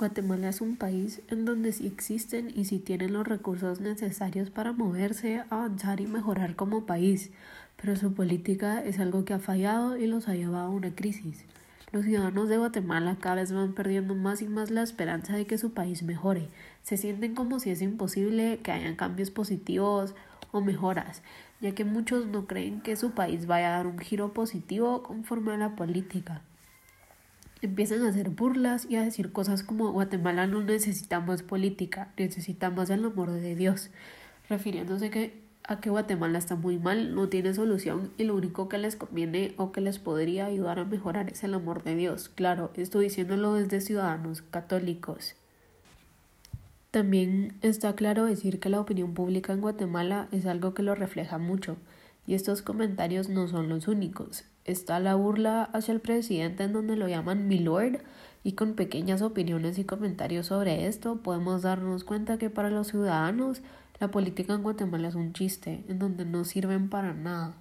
Guatemala es un país en donde sí existen y sí tienen los recursos necesarios para moverse, avanzar y mejorar como país, pero su política es algo que ha fallado y los ha llevado a una crisis. Los ciudadanos de Guatemala cada vez van perdiendo más y más la esperanza de que su país mejore. Se sienten como si es imposible que hayan cambios positivos o mejoras, ya que muchos no creen que su país vaya a dar un giro positivo conforme a la política empiezan a hacer burlas y a decir cosas como Guatemala no necesita más política, necesitamos el amor de Dios, refiriéndose que a que Guatemala está muy mal, no tiene solución y lo único que les conviene o que les podría ayudar a mejorar es el amor de Dios. Claro, estoy diciéndolo desde ciudadanos católicos. También está claro decir que la opinión pública en Guatemala es algo que lo refleja mucho, y estos comentarios no son los únicos está la burla hacia el presidente en donde lo llaman mi lord y con pequeñas opiniones y comentarios sobre esto podemos darnos cuenta que para los ciudadanos la política en Guatemala es un chiste en donde no sirven para nada.